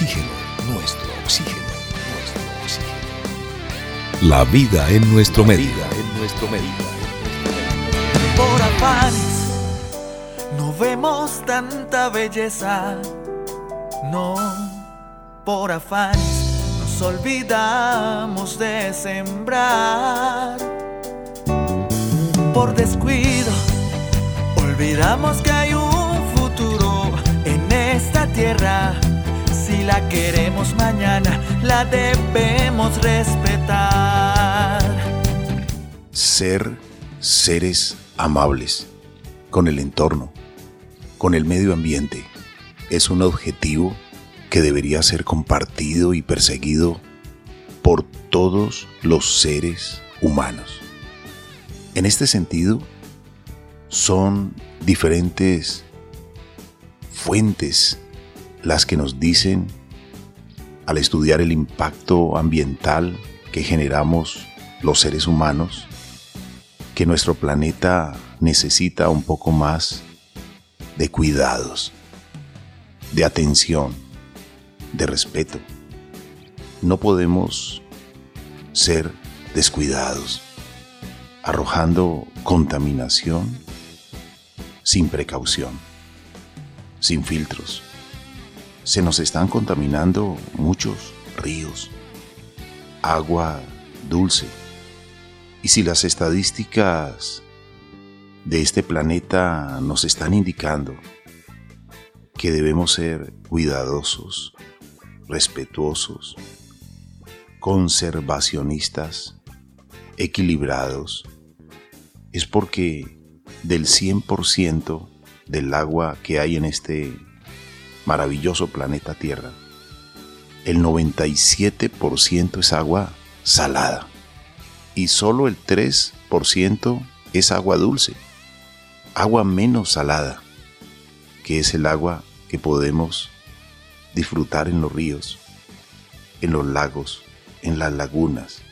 oxígeno, nuestro oxígeno, nuestro oxígeno. La vida en nuestro medio. en nuestro medio. Por afanes no vemos tanta belleza. No, por afanes nos olvidamos de sembrar. Por descuido olvidamos que hay un futuro en esta tierra. La queremos mañana, la debemos respetar. Ser seres amables con el entorno, con el medio ambiente, es un objetivo que debería ser compartido y perseguido por todos los seres humanos. En este sentido, son diferentes fuentes las que nos dicen al estudiar el impacto ambiental que generamos los seres humanos, que nuestro planeta necesita un poco más de cuidados, de atención, de respeto. No podemos ser descuidados, arrojando contaminación sin precaución, sin filtros. Se nos están contaminando muchos ríos, agua dulce. Y si las estadísticas de este planeta nos están indicando que debemos ser cuidadosos, respetuosos, conservacionistas, equilibrados, es porque del 100% del agua que hay en este maravilloso planeta Tierra, el 97% es agua salada y solo el 3% es agua dulce, agua menos salada, que es el agua que podemos disfrutar en los ríos, en los lagos, en las lagunas,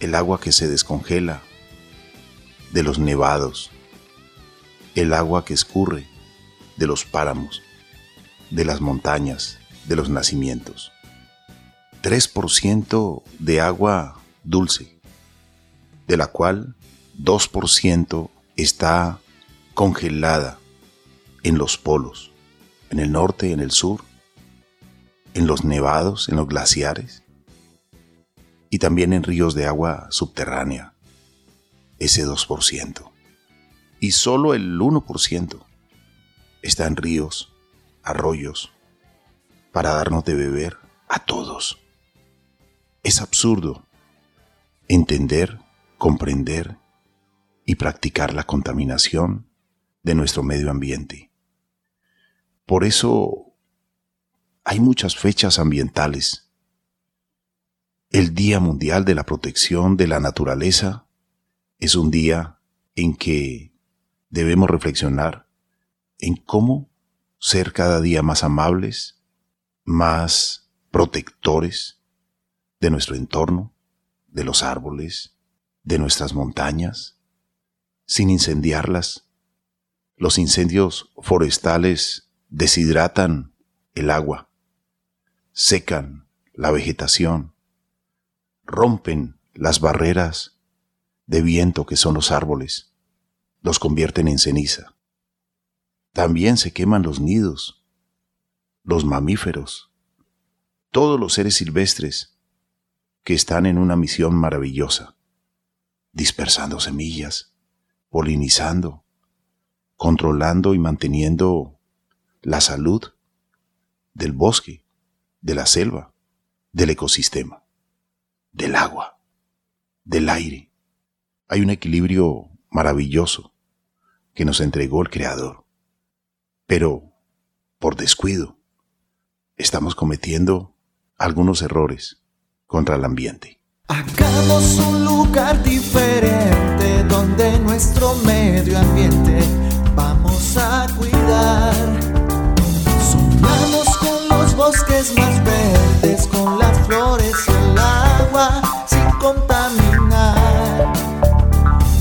el agua que se descongela de los nevados, el agua que escurre de los páramos, de las montañas, de los nacimientos. 3% de agua dulce, de la cual 2% está congelada en los polos, en el norte, en el sur, en los nevados, en los glaciares y también en ríos de agua subterránea, ese 2%. Y solo el 1% está en ríos, arroyos, para darnos de beber a todos. Es absurdo entender, comprender y practicar la contaminación de nuestro medio ambiente. Por eso hay muchas fechas ambientales. El Día Mundial de la Protección de la Naturaleza es un día en que debemos reflexionar en cómo ser cada día más amables, más protectores de nuestro entorno, de los árboles, de nuestras montañas, sin incendiarlas. Los incendios forestales deshidratan el agua, secan la vegetación, rompen las barreras de viento que son los árboles, los convierten en ceniza. También se queman los nidos, los mamíferos, todos los seres silvestres que están en una misión maravillosa, dispersando semillas, polinizando, controlando y manteniendo la salud del bosque, de la selva, del ecosistema, del agua, del aire. Hay un equilibrio maravilloso que nos entregó el Creador. Pero, por descuido, estamos cometiendo algunos errores contra el ambiente. Hagamos un lugar diferente donde nuestro medio ambiente vamos a cuidar. Soñamos con los bosques más verdes, con las flores y el agua sin contaminar.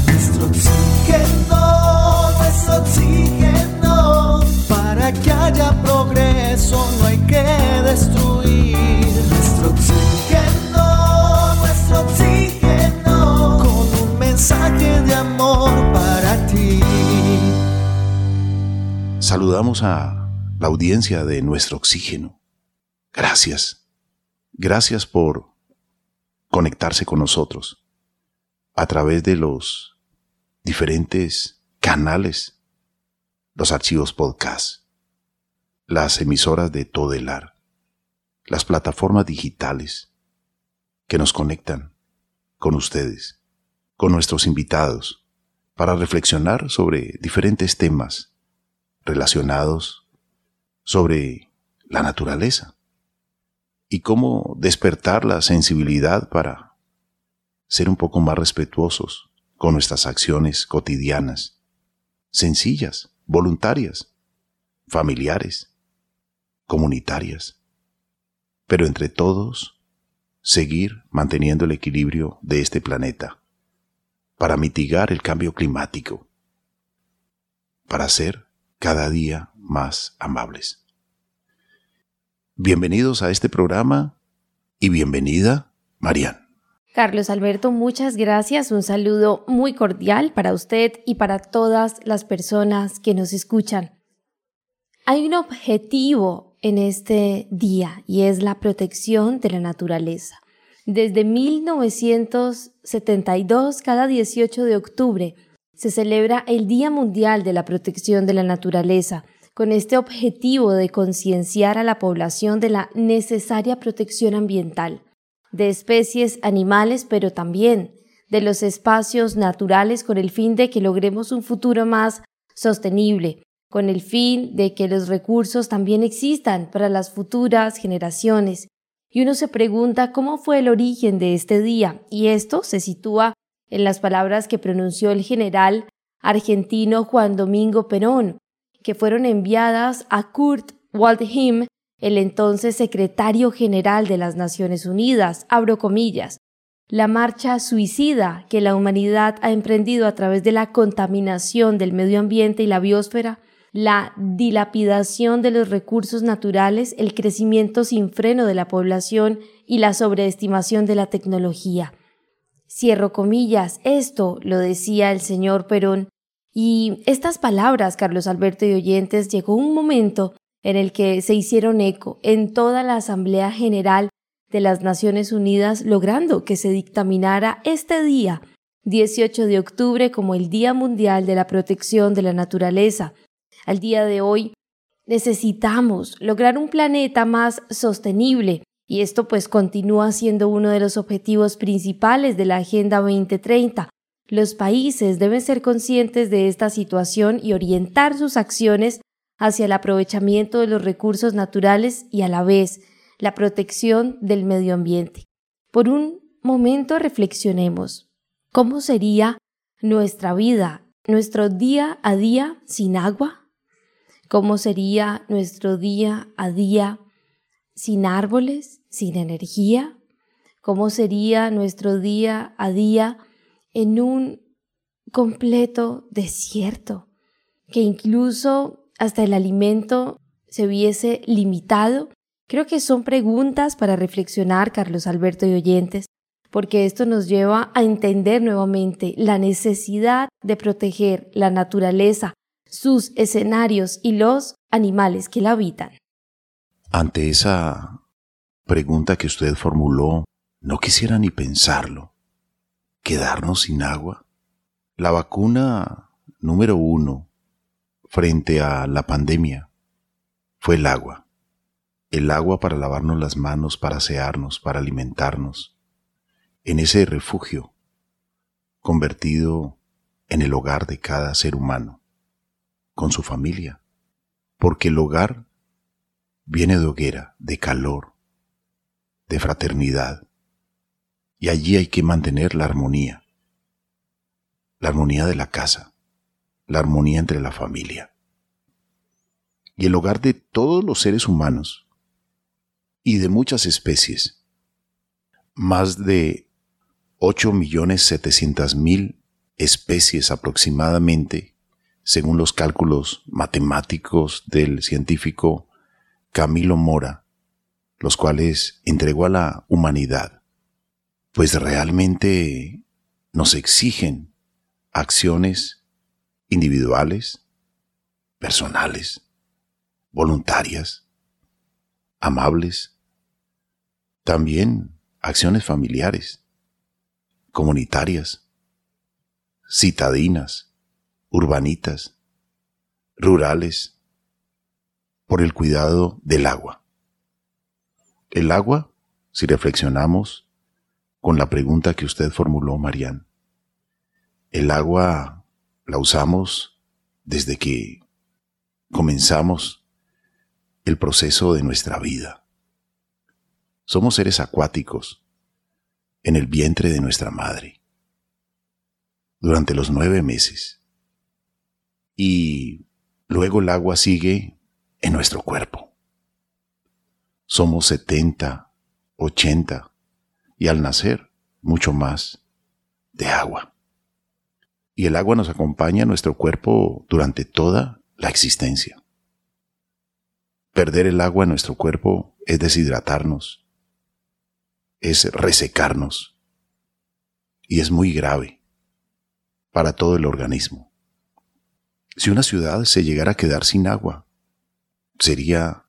Nuestro oxígeno, nuestro oxígeno, haya progreso no hay que destruir. Nuestro oxígeno, nuestro oxígeno, con un mensaje de amor para ti. Saludamos a la audiencia de Nuestro Oxígeno. Gracias. Gracias por conectarse con nosotros a través de los diferentes canales, los archivos podcast las emisoras de Todelar, las plataformas digitales que nos conectan con ustedes, con nuestros invitados, para reflexionar sobre diferentes temas relacionados sobre la naturaleza y cómo despertar la sensibilidad para ser un poco más respetuosos con nuestras acciones cotidianas, sencillas, voluntarias, familiares, comunitarias, pero entre todos seguir manteniendo el equilibrio de este planeta para mitigar el cambio climático, para ser cada día más amables. Bienvenidos a este programa y bienvenida, Marian. Carlos Alberto, muchas gracias. Un saludo muy cordial para usted y para todas las personas que nos escuchan. Hay un objetivo en este día y es la protección de la naturaleza. Desde 1972, cada 18 de octubre, se celebra el Día Mundial de la Protección de la Naturaleza, con este objetivo de concienciar a la población de la necesaria protección ambiental, de especies animales, pero también de los espacios naturales con el fin de que logremos un futuro más sostenible, con el fin de que los recursos también existan para las futuras generaciones. Y uno se pregunta cómo fue el origen de este día, y esto se sitúa en las palabras que pronunció el general argentino Juan Domingo Perón, que fueron enviadas a Kurt Waldheim, el entonces secretario general de las Naciones Unidas, abro comillas, la marcha suicida que la humanidad ha emprendido a través de la contaminación del medio ambiente y la biosfera, la dilapidación de los recursos naturales, el crecimiento sin freno de la población y la sobreestimación de la tecnología. Cierro comillas, esto lo decía el señor Perón. Y estas palabras, Carlos Alberto y oyentes, llegó un momento en el que se hicieron eco en toda la Asamblea General de las Naciones Unidas, logrando que se dictaminara este día, 18 de octubre, como el Día Mundial de la Protección de la Naturaleza. Al día de hoy, necesitamos lograr un planeta más sostenible, y esto pues continúa siendo uno de los objetivos principales de la Agenda 2030. Los países deben ser conscientes de esta situación y orientar sus acciones hacia el aprovechamiento de los recursos naturales y a la vez la protección del medio ambiente. Por un momento reflexionemos. ¿Cómo sería nuestra vida, nuestro día a día sin agua? ¿Cómo sería nuestro día a día sin árboles, sin energía? ¿Cómo sería nuestro día a día en un completo desierto? Que incluso hasta el alimento se hubiese limitado. Creo que son preguntas para reflexionar, Carlos Alberto y oyentes, porque esto nos lleva a entender nuevamente la necesidad de proteger la naturaleza, sus escenarios y los animales que la habitan. Ante esa pregunta que usted formuló, no quisiera ni pensarlo. ¿Quedarnos sin agua? La vacuna número uno frente a la pandemia fue el agua. El agua para lavarnos las manos, para asearnos, para alimentarnos. En ese refugio convertido en el hogar de cada ser humano, con su familia. Porque el hogar viene de hoguera, de calor, de fraternidad. Y allí hay que mantener la armonía, la armonía de la casa, la armonía entre la familia. Y el hogar de todos los seres humanos y de muchas especies. Más de 8.700.000 especies aproximadamente, según los cálculos matemáticos del científico Camilo Mora, los cuales entregó a la humanidad, pues realmente nos exigen acciones individuales, personales, voluntarias, amables, también acciones familiares, comunitarias, citadinas, urbanitas, rurales, por el cuidado del agua. El agua, si reflexionamos con la pregunta que usted formuló, Marian, el agua la usamos desde que comenzamos el proceso de nuestra vida. Somos seres acuáticos en el vientre de nuestra madre durante los nueve meses y luego el agua sigue en nuestro cuerpo. Somos 70, 80 y al nacer mucho más de agua. Y el agua nos acompaña a nuestro cuerpo durante toda la existencia. Perder el agua en nuestro cuerpo es deshidratarnos, es resecarnos y es muy grave para todo el organismo. Si una ciudad se llegara a quedar sin agua, sería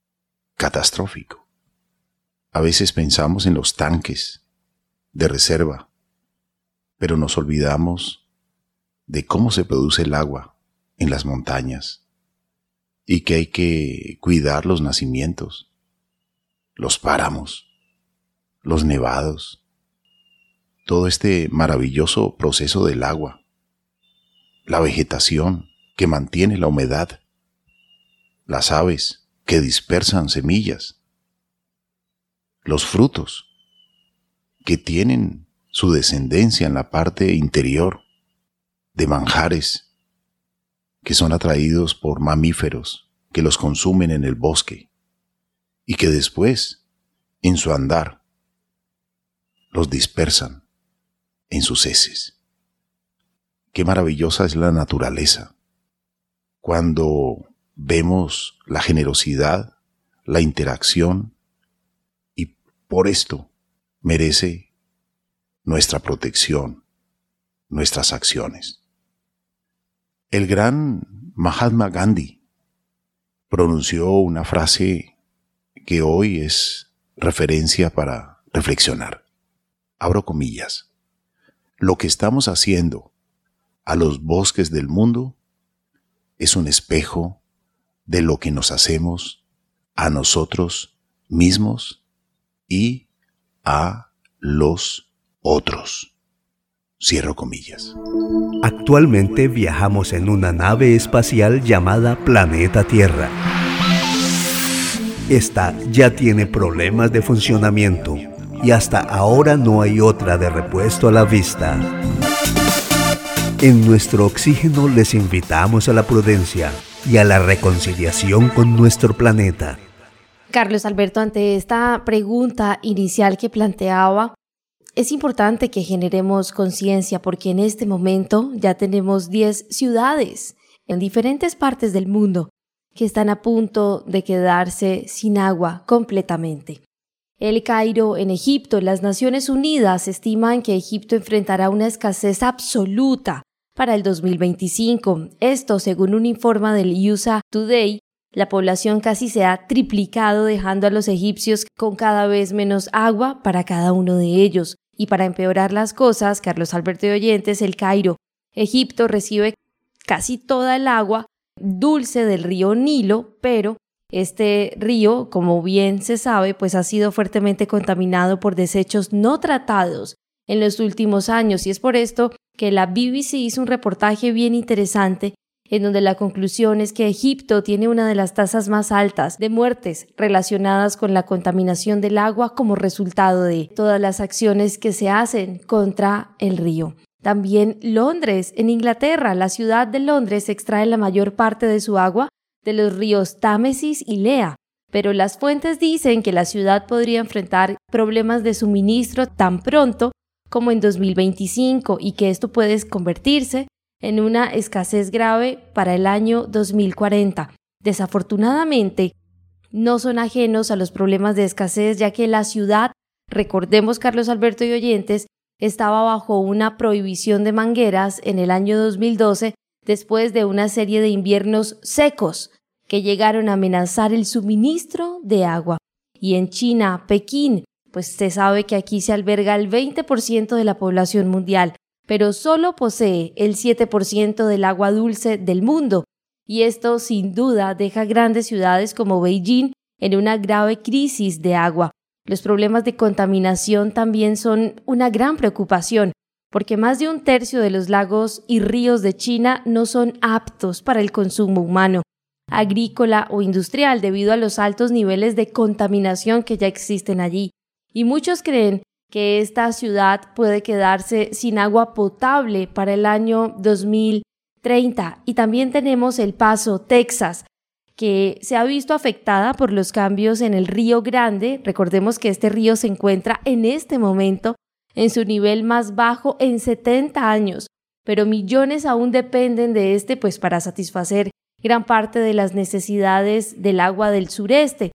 catastrófico. A veces pensamos en los tanques de reserva, pero nos olvidamos de cómo se produce el agua en las montañas y que hay que cuidar los nacimientos, los páramos, los nevados, todo este maravilloso proceso del agua, la vegetación que mantiene la humedad, las aves que dispersan semillas, los frutos que tienen su descendencia en la parte interior de manjares que son atraídos por mamíferos que los consumen en el bosque y que después, en su andar, los dispersan en sus heces. Qué maravillosa es la naturaleza. Cuando vemos la generosidad, la interacción, y por esto merece nuestra protección, nuestras acciones. El gran Mahatma Gandhi pronunció una frase que hoy es referencia para reflexionar. Abro comillas. Lo que estamos haciendo a los bosques del mundo es un espejo de lo que nos hacemos a nosotros mismos y a los otros. Cierro comillas. Actualmente viajamos en una nave espacial llamada Planeta Tierra. Esta ya tiene problemas de funcionamiento y hasta ahora no hay otra de repuesto a la vista. En nuestro oxígeno les invitamos a la prudencia y a la reconciliación con nuestro planeta. Carlos Alberto, ante esta pregunta inicial que planteaba, es importante que generemos conciencia porque en este momento ya tenemos 10 ciudades en diferentes partes del mundo que están a punto de quedarse sin agua completamente. El Cairo en Egipto, las Naciones Unidas estiman que Egipto enfrentará una escasez absoluta para el 2025. Esto según un informe del USA Today la población casi se ha triplicado dejando a los egipcios con cada vez menos agua para cada uno de ellos. Y para empeorar las cosas, Carlos Alberto de Oyentes, el Cairo, Egipto recibe casi toda el agua dulce del río Nilo, pero este río, como bien se sabe, pues ha sido fuertemente contaminado por desechos no tratados en los últimos años y es por esto que la BBC hizo un reportaje bien interesante en donde la conclusión es que Egipto tiene una de las tasas más altas de muertes relacionadas con la contaminación del agua como resultado de todas las acciones que se hacen contra el río. También Londres, en Inglaterra, la ciudad de Londres extrae la mayor parte de su agua de los ríos Támesis y Lea, pero las fuentes dicen que la ciudad podría enfrentar problemas de suministro tan pronto como en 2025 y que esto puede convertirse en una escasez grave para el año 2040. Desafortunadamente, no son ajenos a los problemas de escasez, ya que la ciudad, recordemos Carlos Alberto y oyentes, estaba bajo una prohibición de mangueras en el año 2012 después de una serie de inviernos secos que llegaron a amenazar el suministro de agua. Y en China, Pekín, pues se sabe que aquí se alberga el 20% de la población mundial, pero solo posee el 7% del agua dulce del mundo. Y esto sin duda deja grandes ciudades como Beijing en una grave crisis de agua. Los problemas de contaminación también son una gran preocupación, porque más de un tercio de los lagos y ríos de China no son aptos para el consumo humano, agrícola o industrial debido a los altos niveles de contaminación que ya existen allí. Y muchos creen que esta ciudad puede quedarse sin agua potable para el año 2030. Y también tenemos El Paso, Texas, que se ha visto afectada por los cambios en el río Grande. Recordemos que este río se encuentra en este momento en su nivel más bajo en 70 años, pero millones aún dependen de este pues para satisfacer gran parte de las necesidades del agua del sureste.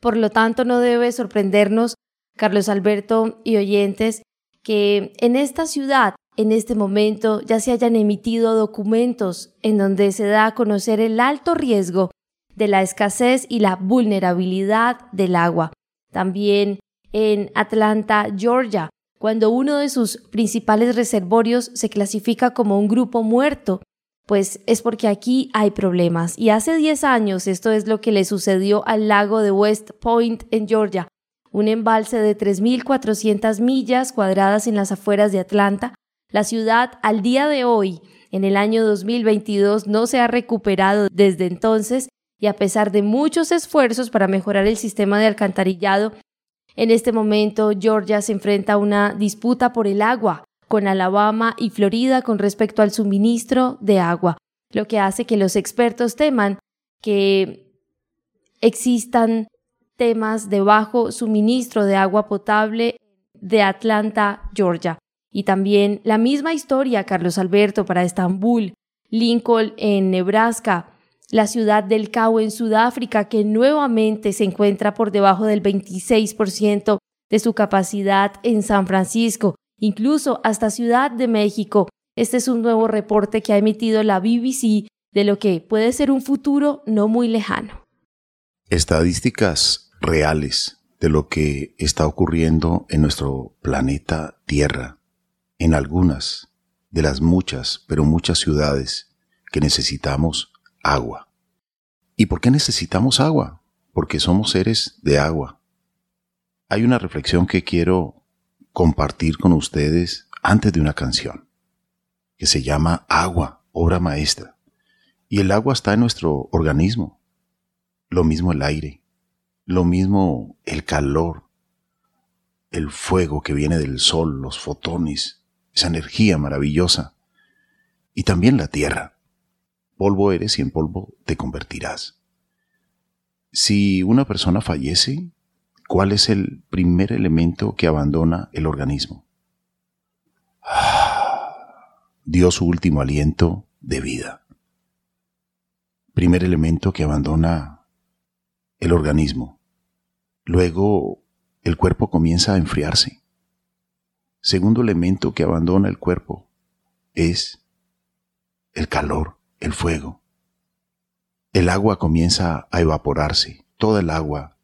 Por lo tanto, no debe sorprendernos Carlos Alberto y oyentes, que en esta ciudad, en este momento, ya se hayan emitido documentos en donde se da a conocer el alto riesgo de la escasez y la vulnerabilidad del agua. También en Atlanta, Georgia, cuando uno de sus principales reservorios se clasifica como un grupo muerto, pues es porque aquí hay problemas. Y hace 10 años esto es lo que le sucedió al lago de West Point en Georgia, un embalse de 3.400 millas cuadradas en las afueras de Atlanta. La ciudad al día de hoy, en el año 2022, no se ha recuperado desde entonces y a pesar de muchos esfuerzos para mejorar el sistema de alcantarillado, en este momento Georgia se enfrenta a una disputa por el agua con Alabama y Florida con respecto al suministro de agua, lo que hace que los expertos teman que existan temas de bajo suministro de agua potable de Atlanta, Georgia. Y también la misma historia, Carlos Alberto, para Estambul, Lincoln en Nebraska, la ciudad del Cabo en Sudáfrica, que nuevamente se encuentra por debajo del 26% de su capacidad en San Francisco, incluso hasta Ciudad de México. Este es un nuevo reporte que ha emitido la BBC de lo que puede ser un futuro no muy lejano. Estadísticas reales de lo que está ocurriendo en nuestro planeta Tierra, en algunas de las muchas, pero muchas ciudades que necesitamos agua. ¿Y por qué necesitamos agua? Porque somos seres de agua. Hay una reflexión que quiero compartir con ustedes antes de una canción, que se llama Agua, obra maestra. Y el agua está en nuestro organismo, lo mismo el aire, lo mismo el calor, el fuego que viene del sol, los fotones, esa energía maravillosa. Y también la tierra. Polvo eres y en polvo te convertirás. Si una persona fallece, ¿cuál es el primer elemento que abandona el organismo? Dio su último aliento de vida. Primer elemento que abandona el organismo. Luego el cuerpo comienza a enfriarse. Segundo elemento que abandona el cuerpo es el calor, el fuego. El agua comienza a evaporarse, toda el agua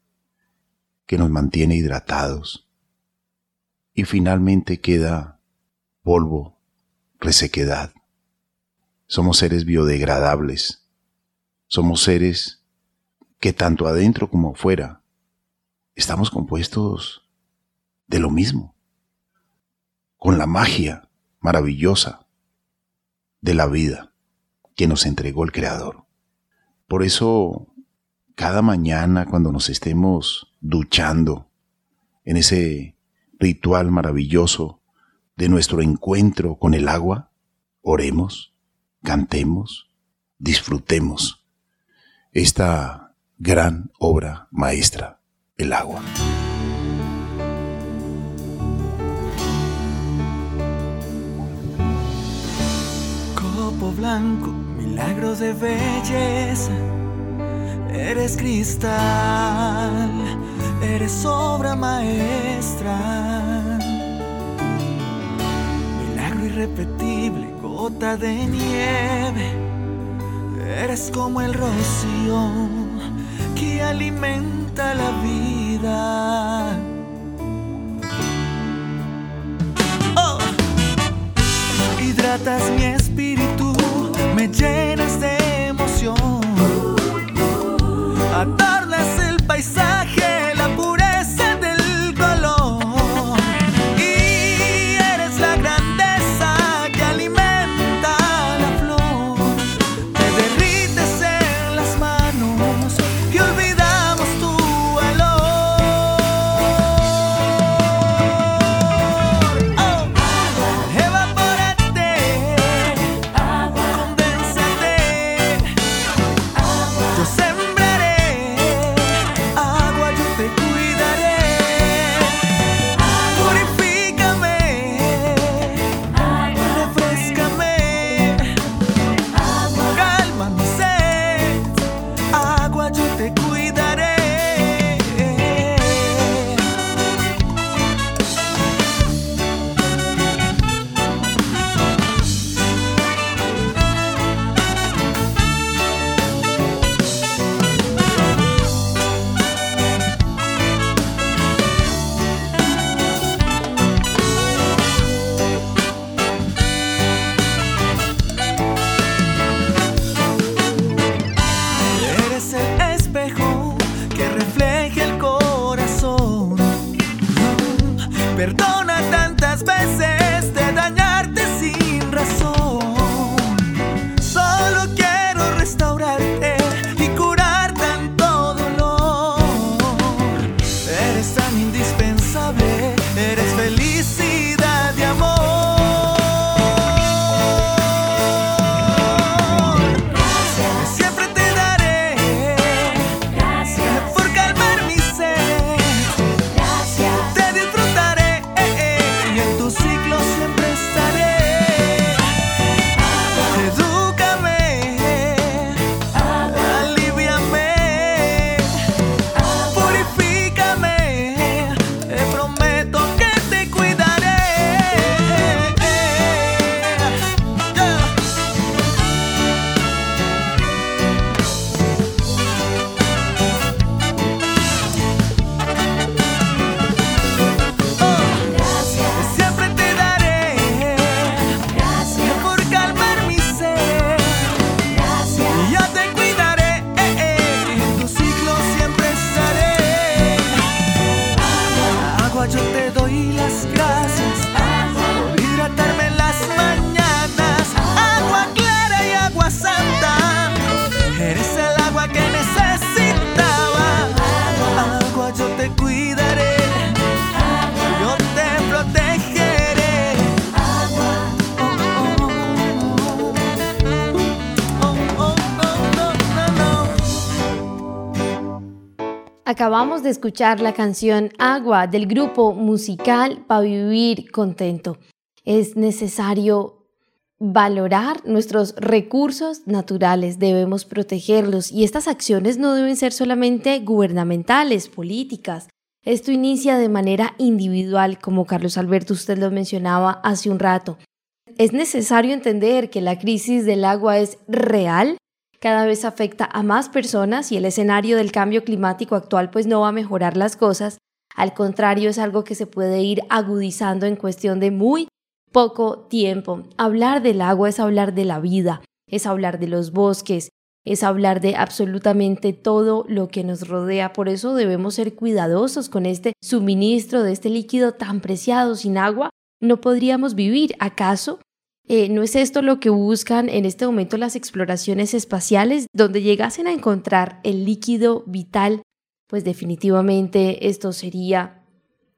que nos mantiene hidratados. Y finalmente queda polvo, resequedad. Somos seres biodegradables. Somos seres que tanto adentro como afuera estamos compuestos de lo mismo, con la magia maravillosa de la vida que nos entregó el Creador. Por eso, cada mañana cuando nos estemos duchando en ese ritual maravilloso de nuestro encuentro con el agua, oremos, cantemos, disfrutemos esta gran obra maestra el agua. Copo blanco, milagro de belleza. Eres cristal, eres obra maestra. Milagro irrepetible gota de nieve, eres como el rocío que alimenta la vida. Oh, hidratas mi espíritu, me llenas de emoción, adornas el paisaje, Acabamos de escuchar la canción Agua del grupo musical para vivir contento. Es necesario valorar nuestros recursos naturales, debemos protegerlos y estas acciones no deben ser solamente gubernamentales, políticas. Esto inicia de manera individual, como Carlos Alberto usted lo mencionaba hace un rato. Es necesario entender que la crisis del agua es real, cada vez afecta a más personas y el escenario del cambio climático actual pues no va a mejorar las cosas. Al contrario, es algo que se puede ir agudizando en cuestión de muy poco tiempo. Hablar del agua es hablar de la vida, es hablar de los bosques, es hablar de absolutamente todo lo que nos rodea. Por eso debemos ser cuidadosos con este suministro de este líquido tan preciado. Sin agua no podríamos vivir. ¿Acaso eh, ¿No es esto lo que buscan en este momento las exploraciones espaciales, donde llegasen a encontrar el líquido vital? Pues definitivamente esto sería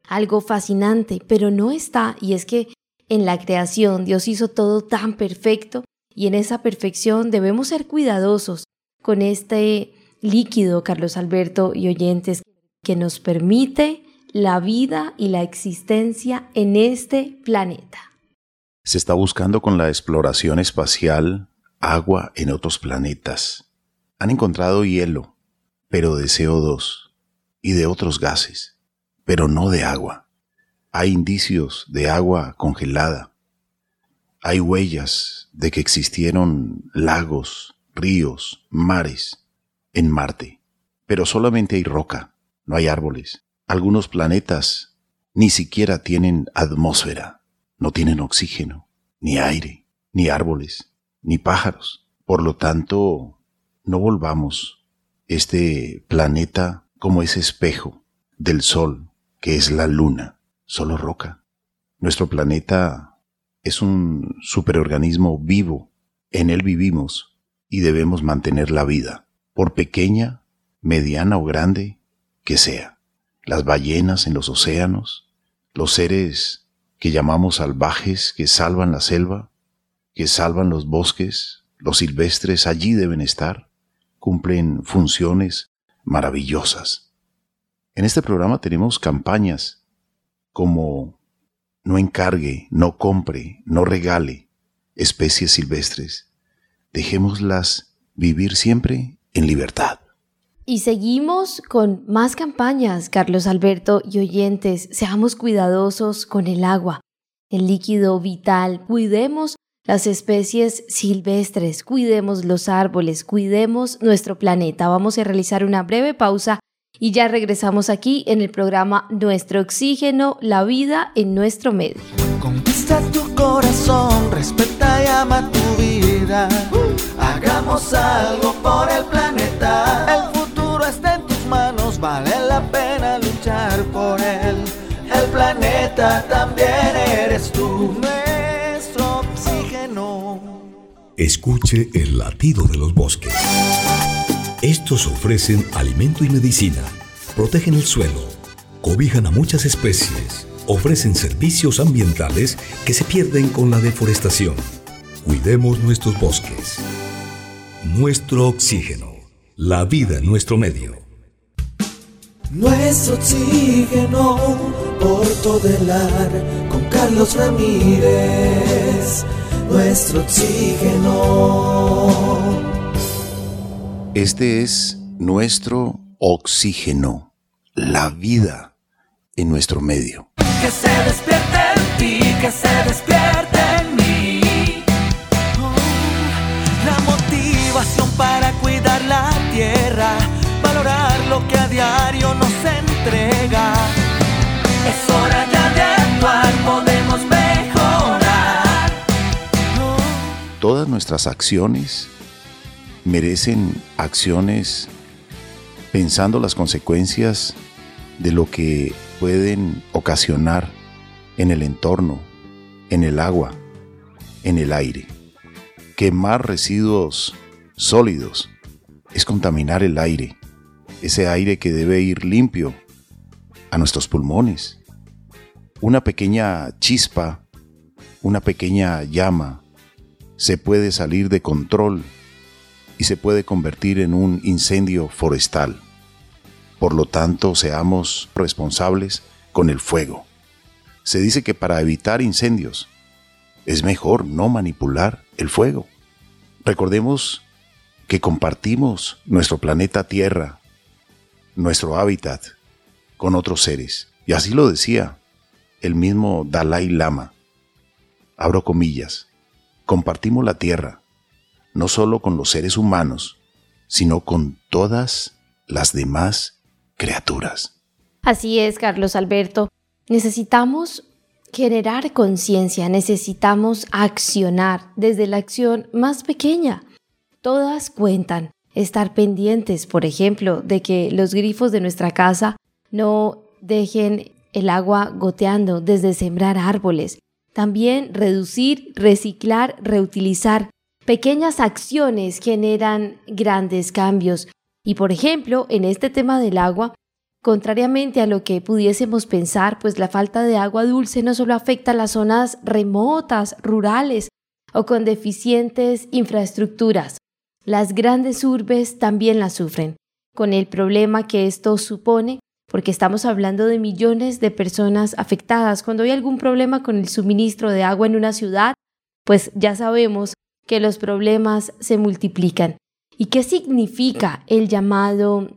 algo fascinante, pero no está, y es que en la creación Dios hizo todo tan perfecto, y en esa perfección debemos ser cuidadosos con este líquido, Carlos Alberto y oyentes, que nos permite la vida y la existencia en este planeta. Se está buscando con la exploración espacial agua en otros planetas. Han encontrado hielo, pero de CO2 y de otros gases, pero no de agua. Hay indicios de agua congelada. hay huellas de que existieron lagos, ríos, mares en Marte, pero solamente hay roca, no hay árboles. Algunos planetas ni siquiera tienen atmósfera, no tienen oxígeno, ni aire, ni árboles, ni pájaros. Por lo tanto, no volvamos este planeta como ese espejo del Sol, que es la Luna, solo roca. Nuestro planeta es un superorganismo vivo, en él vivimos y debemos mantener la vida, por pequeña, mediana o grande que sea. Las ballenas en los océanos, los seres que llamamos salvajes que salvan la selva, que salvan los bosques, los silvestres allí deben estar, cumplen funciones maravillosas. En este programa tenemos campañas como no encargue, no compre, no regale especies silvestres. Dejémoslas vivir siempre en libertad. Y seguimos con más campañas, Carlos Alberto y oyentes. Seamos cuidadosos con el agua, el líquido vital. Cuidemos las especies silvestres, cuidemos los árboles, cuidemos nuestro planeta. Vamos a realizar una breve pausa y ya regresamos aquí en el programa Nuestro Oxígeno, la vida en nuestro medio. Conquista tu corazón, respeta y ama tu vida. Hagamos algo por el planeta. El vale la pena luchar por él. El planeta también eres tú, nuestro oxígeno. Escuche el latido de los bosques. Estos ofrecen alimento y medicina, protegen el suelo, cobijan a muchas especies, ofrecen servicios ambientales que se pierden con la deforestación. Cuidemos nuestros bosques. Nuestro oxígeno. La vida en nuestro medio. Nuestro oxígeno por todo el ar con Carlos Ramírez. Nuestro oxígeno. Este es nuestro oxígeno, la vida en nuestro medio. Que se despierte en ti, que se despierte en mí. Oh, la motivación para cuidar la tierra, lo que a diario nos entrega. Es hora ya de actuar, podemos mejorar. Todas nuestras acciones merecen acciones pensando las consecuencias de lo que pueden ocasionar en el entorno, en el agua, en el aire. Quemar residuos sólidos es contaminar el aire, ese aire que debe ir limpio a nuestros pulmones. Una pequeña chispa, una pequeña llama, se puede salir de control y se puede convertir en un incendio forestal. Por lo tanto, seamos responsables con el fuego. Se dice que para evitar incendios es mejor no manipular el fuego. Recordemos que compartimos nuestro planeta Tierra, nuestro hábitat, con otros seres. Y así lo decía el mismo Dalai Lama. Abro comillas. Compartimos la Tierra, no solo con los seres humanos, sino con todas las demás criaturas. Así es, Carlos Alberto. Necesitamos generar conciencia, necesitamos accionar desde la acción más pequeña. Todas cuentan. Estar pendientes, por ejemplo, de que los grifos de nuestra casa no dejen el agua goteando desde sembrar árboles. También reducir, reciclar, reutilizar. Pequeñas acciones generan grandes cambios. Y por ejemplo, en este tema del agua, contrariamente a lo que pudiésemos pensar, pues la falta de agua dulce no solo afecta a las zonas remotas, rurales o con deficientes infraestructuras. Las grandes urbes también la sufren, con el problema que esto supone, porque estamos hablando de millones de personas afectadas. Cuando hay algún problema con el suministro de agua en una ciudad, pues ya sabemos que los problemas se multiplican. ¿Y qué significa el llamado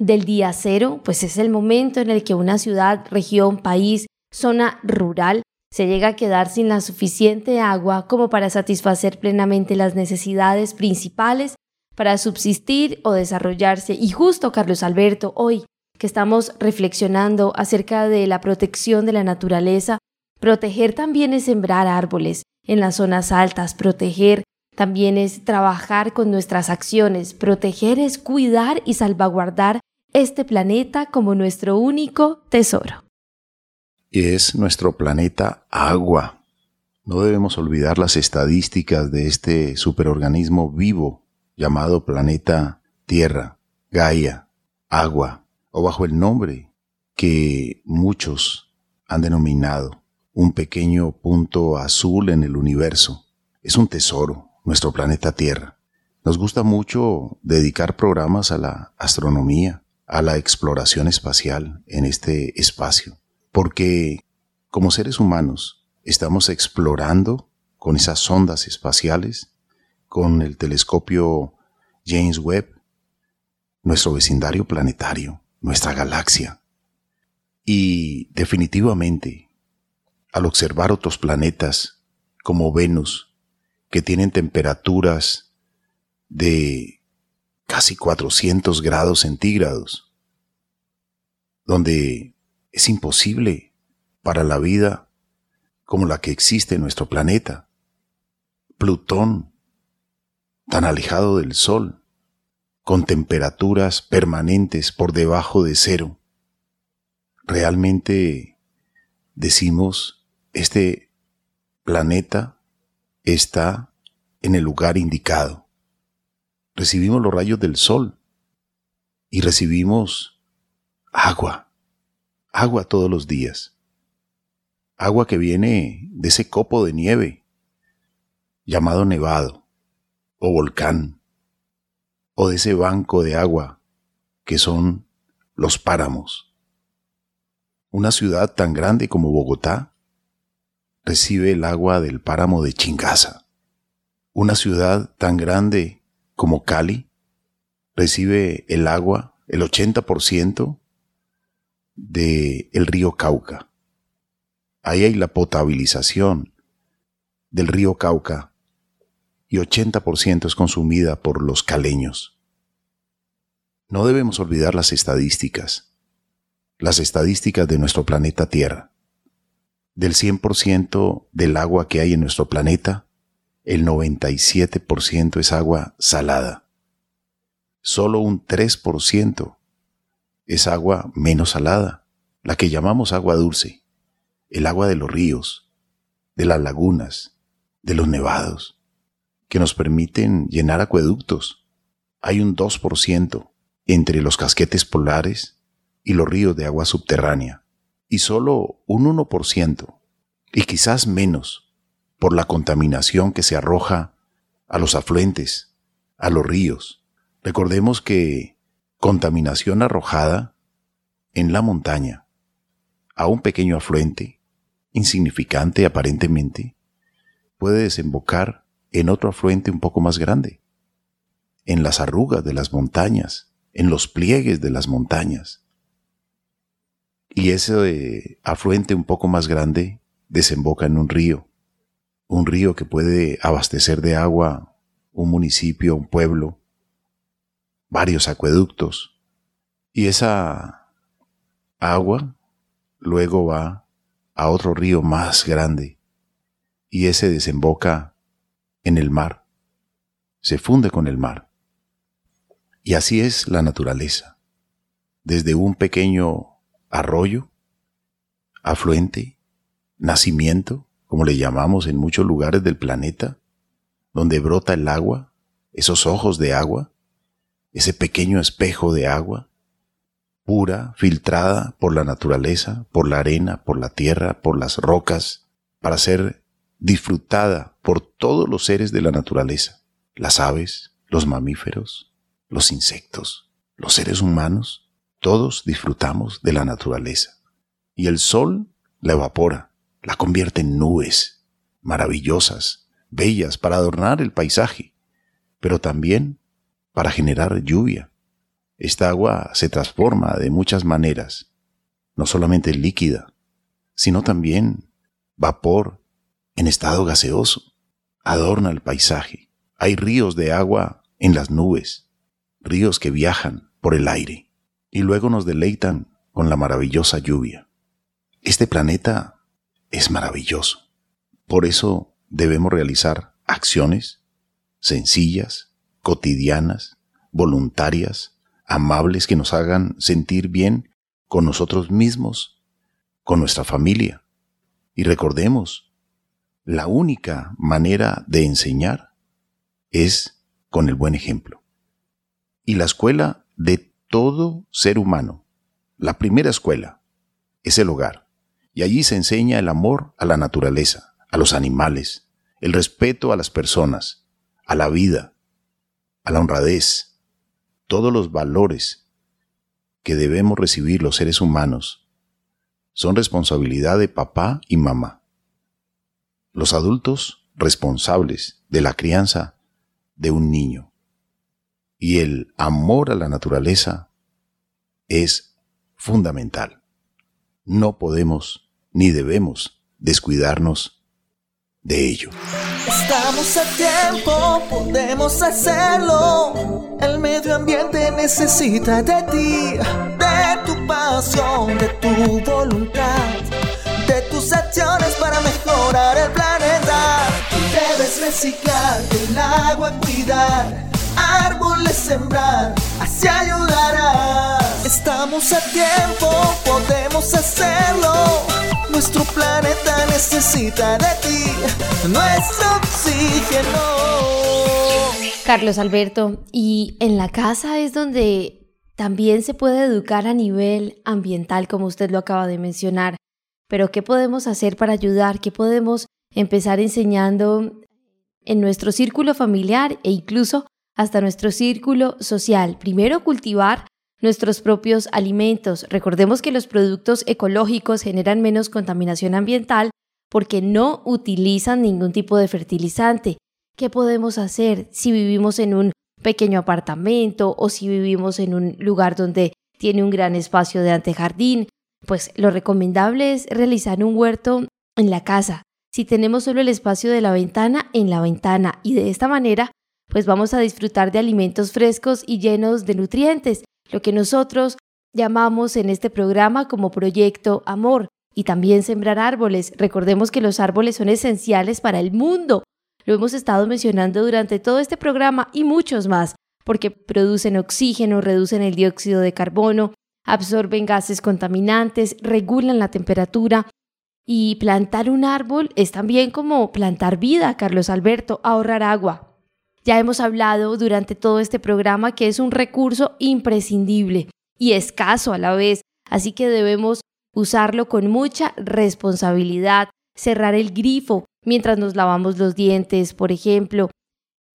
del día cero? Pues es el momento en el que una ciudad, región, país, zona rural se llega a quedar sin la suficiente agua como para satisfacer plenamente las necesidades principales para subsistir o desarrollarse. Y justo, Carlos Alberto, hoy que estamos reflexionando acerca de la protección de la naturaleza, proteger también es sembrar árboles en las zonas altas, proteger también es trabajar con nuestras acciones, proteger es cuidar y salvaguardar este planeta como nuestro único tesoro es nuestro planeta agua. No debemos olvidar las estadísticas de este superorganismo vivo llamado planeta Tierra, Gaia, agua, o bajo el nombre que muchos han denominado un pequeño punto azul en el universo. Es un tesoro, nuestro planeta Tierra. Nos gusta mucho dedicar programas a la astronomía, a la exploración espacial en este espacio porque como seres humanos estamos explorando con esas sondas espaciales, con el telescopio James Webb, nuestro vecindario planetario, nuestra galaxia. Y definitivamente, al observar otros planetas como Venus, que tienen temperaturas de casi 400 grados centígrados, donde es imposible para la vida como la que existe en nuestro planeta. Plutón, tan alejado del Sol, con temperaturas permanentes por debajo de cero. Realmente decimos, este planeta está en el lugar indicado. Recibimos los rayos del sol y recibimos agua agua todos los días. Agua que viene de ese copo de nieve llamado nevado o volcán o de ese banco de agua que son los páramos. Una ciudad tan grande como Bogotá recibe el agua del páramo de Chingaza. Una ciudad tan grande como Cali recibe el agua, el 80% del el río Cauca. Ahí hay la potabilización del río Cauca y 80% es consumida por los caleños. No debemos olvidar las estadísticas, las estadísticas de nuestro planeta Tierra. Del 100% del agua que hay en nuestro planeta, el 97% es agua salada. Solo un 3% es agua menos salada, la que llamamos agua dulce, el agua de los ríos, de las lagunas, de los nevados, que nos permiten llenar acueductos. Hay un 2% entre los casquetes polares y los ríos de agua subterránea, y solo un 1%, y quizás menos, por la contaminación que se arroja a los afluentes, a los ríos. Recordemos que contaminación arrojada en la montaña a un pequeño afluente, insignificante aparentemente, puede desembocar en otro afluente un poco más grande, en las arrugas de las montañas, en los pliegues de las montañas. Y ese afluente un poco más grande desemboca en un río, un río que puede abastecer de agua un municipio, un pueblo, varios acueductos. Y esa agua luego va a otro río más grande. Y ese desemboca en el mar, se funde con el mar. Y así es la naturaleza, desde un pequeño arroyo, afluente, nacimiento, como le llamamos en muchos lugares del planeta, donde brota el agua, esos ojos de agua, ese pequeño espejo de agua, pura, filtrada por la naturaleza, por la arena, por la tierra, por las rocas, para ser disfrutada por todos los seres de la naturaleza, las aves, los mamíferos, los insectos, los seres humanos, todos disfrutamos de la naturaleza. Y el sol la evapora, la convierte en nubes maravillosas, bellas para adornar el paisaje, pero también para generar lluvia. Esta agua se transforma de muchas maneras, no solamente líquida, sino también vapor en estado gaseoso. Adorna el paisaje. Hay ríos de agua en las nubes, ríos que viajan por el aire y luego nos deleitan con la maravillosa lluvia. Este planeta es maravilloso. Por eso debemos realizar acciones sencillas, cotidianas, voluntarias, amables que nos hagan sentir bien con nosotros mismos, con nuestra familia. Y recordemos, la única manera de enseñar es con el buen ejemplo. Y la escuela de todo ser humano, la primera escuela, es el hogar. Y allí se enseña el amor a la naturaleza, a los animales, el respeto a las personas, a la vida, a la honradez, todos los valores que debemos recibir los seres humanos son responsabilidad de papá y mamá. Los adultos responsables de la crianza de un niño. Y el amor a la naturaleza es fundamental. No podemos ni debemos descuidarnos de ello. Estamos a tiempo, podemos hacerlo. El medio ambiente necesita de ti, de tu pasión, de tu voluntad, de tus acciones para mejorar el planeta. Debes reciclar, el agua cuidar, árboles sembrar, así ayudarás. Estamos a tiempo, podemos hacerlo. Nuestro planeta necesita de ti, nuestro oxígeno. Carlos Alberto, y en la casa es donde también se puede educar a nivel ambiental, como usted lo acaba de mencionar. Pero ¿qué podemos hacer para ayudar? ¿Qué podemos empezar enseñando en nuestro círculo familiar e incluso hasta nuestro círculo social? Primero, cultivar nuestros propios alimentos. Recordemos que los productos ecológicos generan menos contaminación ambiental porque no utilizan ningún tipo de fertilizante. ¿Qué podemos hacer si vivimos en un pequeño apartamento o si vivimos en un lugar donde tiene un gran espacio de antejardín? Pues lo recomendable es realizar un huerto en la casa. Si tenemos solo el espacio de la ventana, en la ventana y de esta manera, pues vamos a disfrutar de alimentos frescos y llenos de nutrientes lo que nosotros llamamos en este programa como proyecto amor y también sembrar árboles. Recordemos que los árboles son esenciales para el mundo. Lo hemos estado mencionando durante todo este programa y muchos más, porque producen oxígeno, reducen el dióxido de carbono, absorben gases contaminantes, regulan la temperatura. Y plantar un árbol es también como plantar vida, Carlos Alberto, ahorrar agua, ya hemos hablado durante todo este programa que es un recurso imprescindible y escaso a la vez, así que debemos usarlo con mucha responsabilidad, cerrar el grifo mientras nos lavamos los dientes, por ejemplo,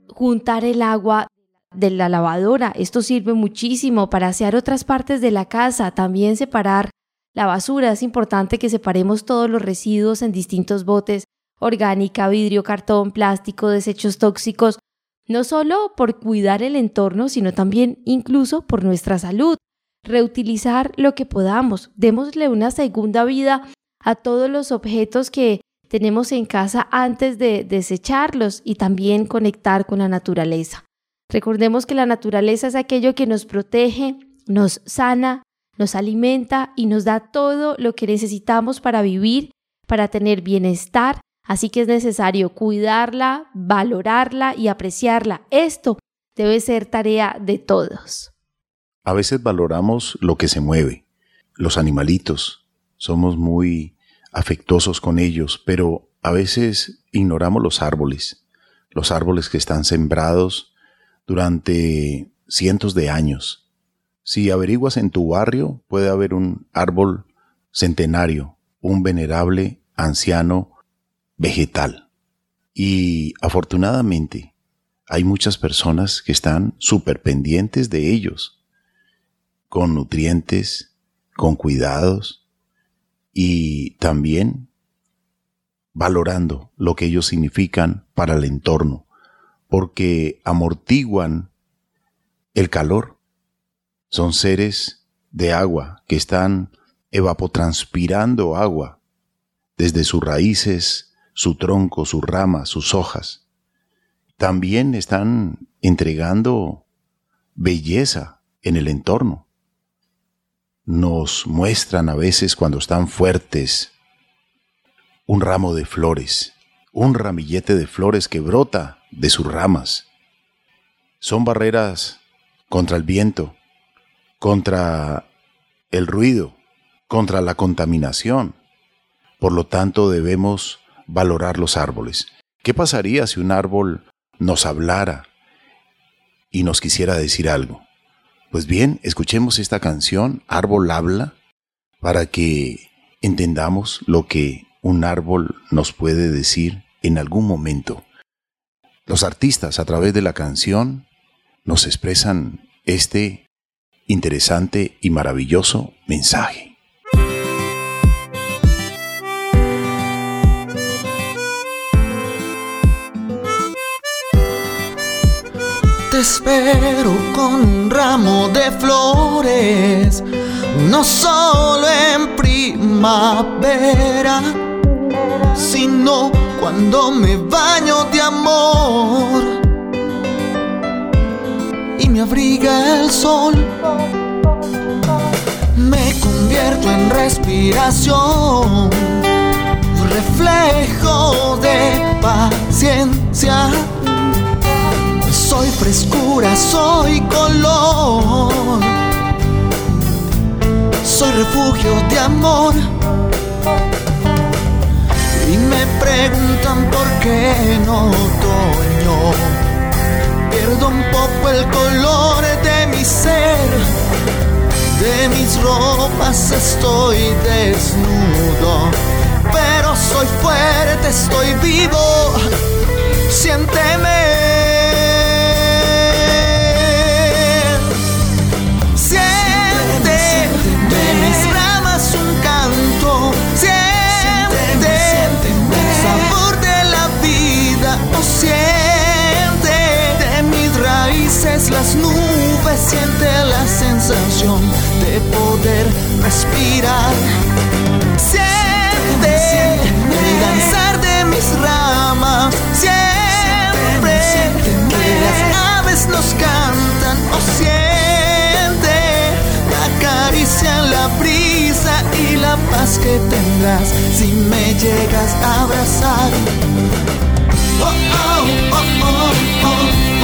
juntar el agua de la lavadora. Esto sirve muchísimo para asear otras partes de la casa, también separar la basura. Es importante que separemos todos los residuos en distintos botes, orgánica, vidrio, cartón, plástico, desechos tóxicos, no solo por cuidar el entorno, sino también incluso por nuestra salud. Reutilizar lo que podamos, démosle una segunda vida a todos los objetos que tenemos en casa antes de desecharlos y también conectar con la naturaleza. Recordemos que la naturaleza es aquello que nos protege, nos sana, nos alimenta y nos da todo lo que necesitamos para vivir, para tener bienestar Así que es necesario cuidarla, valorarla y apreciarla. Esto debe ser tarea de todos. A veces valoramos lo que se mueve, los animalitos. Somos muy afectuosos con ellos, pero a veces ignoramos los árboles, los árboles que están sembrados durante cientos de años. Si averiguas en tu barrio, puede haber un árbol centenario, un venerable anciano vegetal. Y afortunadamente hay muchas personas que están súper pendientes de ellos, con nutrientes, con cuidados y también valorando lo que ellos significan para el entorno, porque amortiguan el calor. Son seres de agua que están evapotranspirando agua desde sus raíces, su tronco, sus ramas, sus hojas. También están entregando belleza en el entorno. Nos muestran a veces cuando están fuertes un ramo de flores, un ramillete de flores que brota de sus ramas. Son barreras contra el viento, contra el ruido, contra la contaminación. Por lo tanto, debemos valorar los árboles. ¿Qué pasaría si un árbol nos hablara y nos quisiera decir algo? Pues bien, escuchemos esta canción, Árbol habla, para que entendamos lo que un árbol nos puede decir en algún momento. Los artistas a través de la canción nos expresan este interesante y maravilloso mensaje. Espero con un ramo de flores, no solo en primavera, sino cuando me baño de amor me abriga el sol. Me convierto en respiración, reflejo de paciencia. Soy frescura, soy color. Soy refugio de amor. Y me preguntan por qué no otoño Pierdo un poco el color de mi ser, de mis ropas estoy desnudo, pero soy fuerte, estoy vivo, siénteme. Siente la sensación de poder respirar. Siente el danzar de mis ramas, siempre que las aves nos cantan o siente la caricia la brisa y la paz que tendrás si me llegas a abrazar. Oh, oh, oh, oh, oh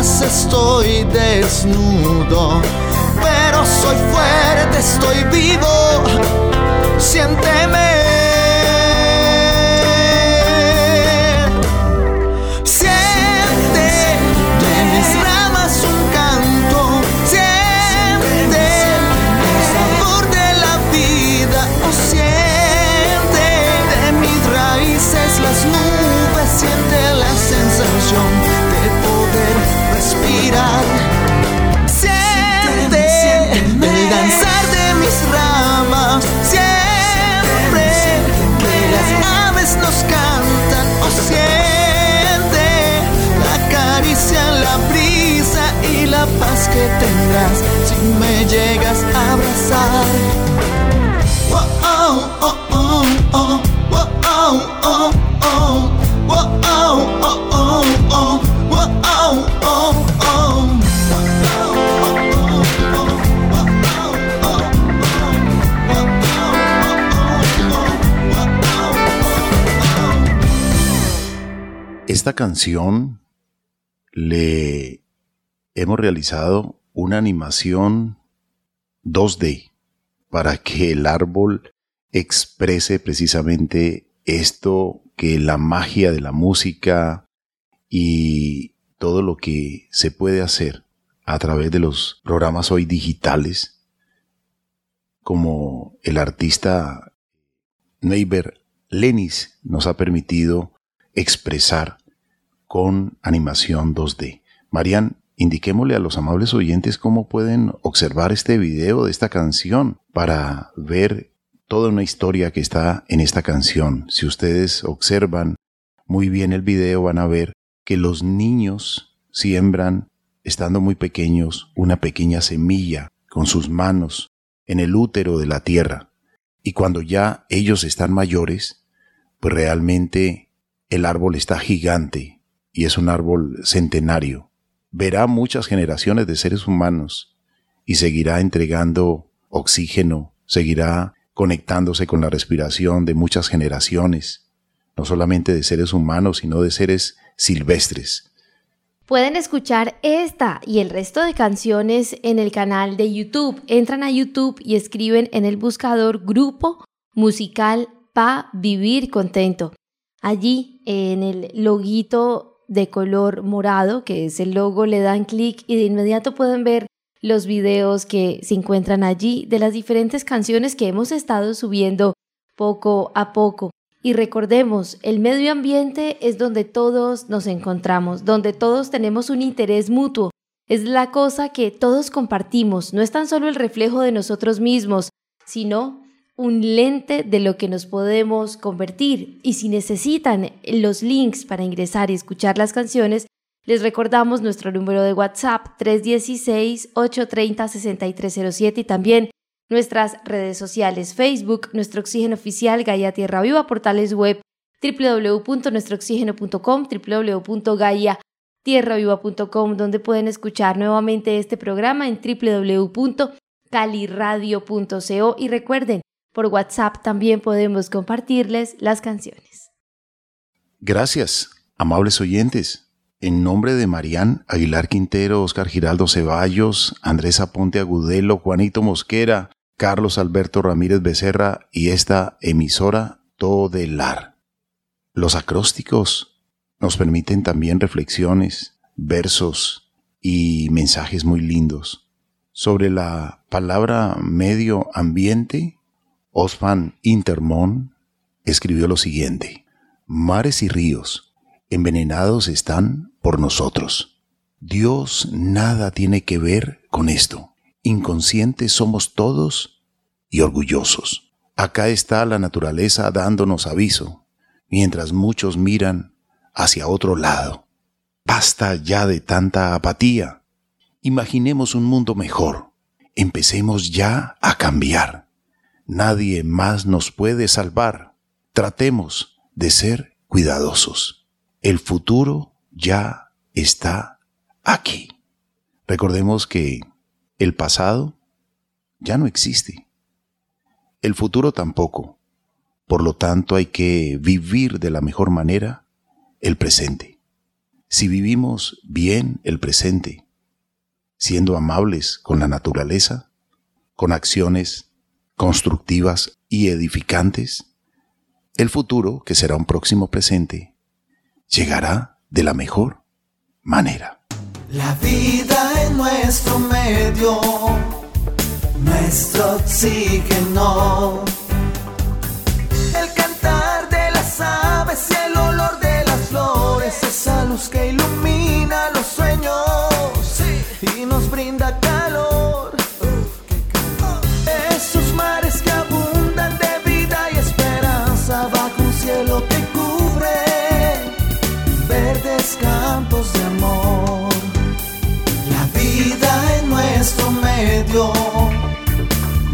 estoy desnudo, pero soy fuerte, estoy vivo, siénteme. Aves nos cantan o siente la caricia la brisa y la paz que tendrás si me llegas a abrazar. Oh, oh, oh, oh, oh, oh, oh, oh, oh. Esta canción le hemos realizado una animación 2D para que el árbol exprese precisamente esto que la magia de la música y todo lo que se puede hacer a través de los programas hoy digitales, como el artista Neighbor Lenis nos ha permitido expresar con animación 2D. Marian, indiquémosle a los amables oyentes cómo pueden observar este video de esta canción para ver toda una historia que está en esta canción. Si ustedes observan muy bien el video van a ver que los niños siembran, estando muy pequeños, una pequeña semilla con sus manos en el útero de la tierra. Y cuando ya ellos están mayores, pues realmente el árbol está gigante y es un árbol centenario. Verá muchas generaciones de seres humanos y seguirá entregando oxígeno, seguirá conectándose con la respiración de muchas generaciones, no solamente de seres humanos, sino de seres silvestres. Pueden escuchar esta y el resto de canciones en el canal de YouTube. Entran a YouTube y escriben en el buscador Grupo Musical Pa Vivir Contento. Allí, en el loguito de color morado, que es el logo, le dan clic y de inmediato pueden ver los videos que se encuentran allí de las diferentes canciones que hemos estado subiendo poco a poco. Y recordemos, el medio ambiente es donde todos nos encontramos, donde todos tenemos un interés mutuo. Es la cosa que todos compartimos, no es tan solo el reflejo de nosotros mismos, sino un lente de lo que nos podemos convertir. Y si necesitan los links para ingresar y escuchar las canciones, les recordamos nuestro número de WhatsApp 316-830-6307 y también nuestras redes sociales, Facebook, Nuestro Oxígeno Oficial, Gaia Tierra Viva, portales web www.nuestrooxígeno.com, www.gaiatierraviva.com, donde pueden escuchar nuevamente este programa en www.caliradio.co y recuerden, por WhatsApp también podemos compartirles las canciones. Gracias, amables oyentes. En nombre de Marían Aguilar Quintero, Oscar Giraldo Ceballos, Andrés Aponte Agudelo, Juanito Mosquera, Carlos Alberto Ramírez Becerra y esta emisora Todelar. Los acrósticos nos permiten también reflexiones, versos y mensajes muy lindos. Sobre la palabra medio ambiente, Osman Intermon escribió lo siguiente. Mares y ríos envenenados están por nosotros. Dios nada tiene que ver con esto. Inconscientes somos todos y orgullosos. Acá está la naturaleza dándonos aviso, mientras muchos miran hacia otro lado. Basta ya de tanta apatía. Imaginemos un mundo mejor. Empecemos ya a cambiar. Nadie más nos puede salvar. Tratemos de ser cuidadosos. El futuro ya está aquí. Recordemos que el pasado ya no existe. El futuro tampoco. Por lo tanto, hay que vivir de la mejor manera el presente. Si vivimos bien el presente, siendo amables con la naturaleza, con acciones constructivas y edificantes, el futuro, que será un próximo presente, llegará de la mejor manera. La vida en nuestro medio, nuestro oxígeno. El cantar de las aves y el olor de las flores, esa luz que ilumina los sueños y nos brinda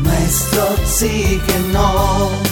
nuestro oxígeno.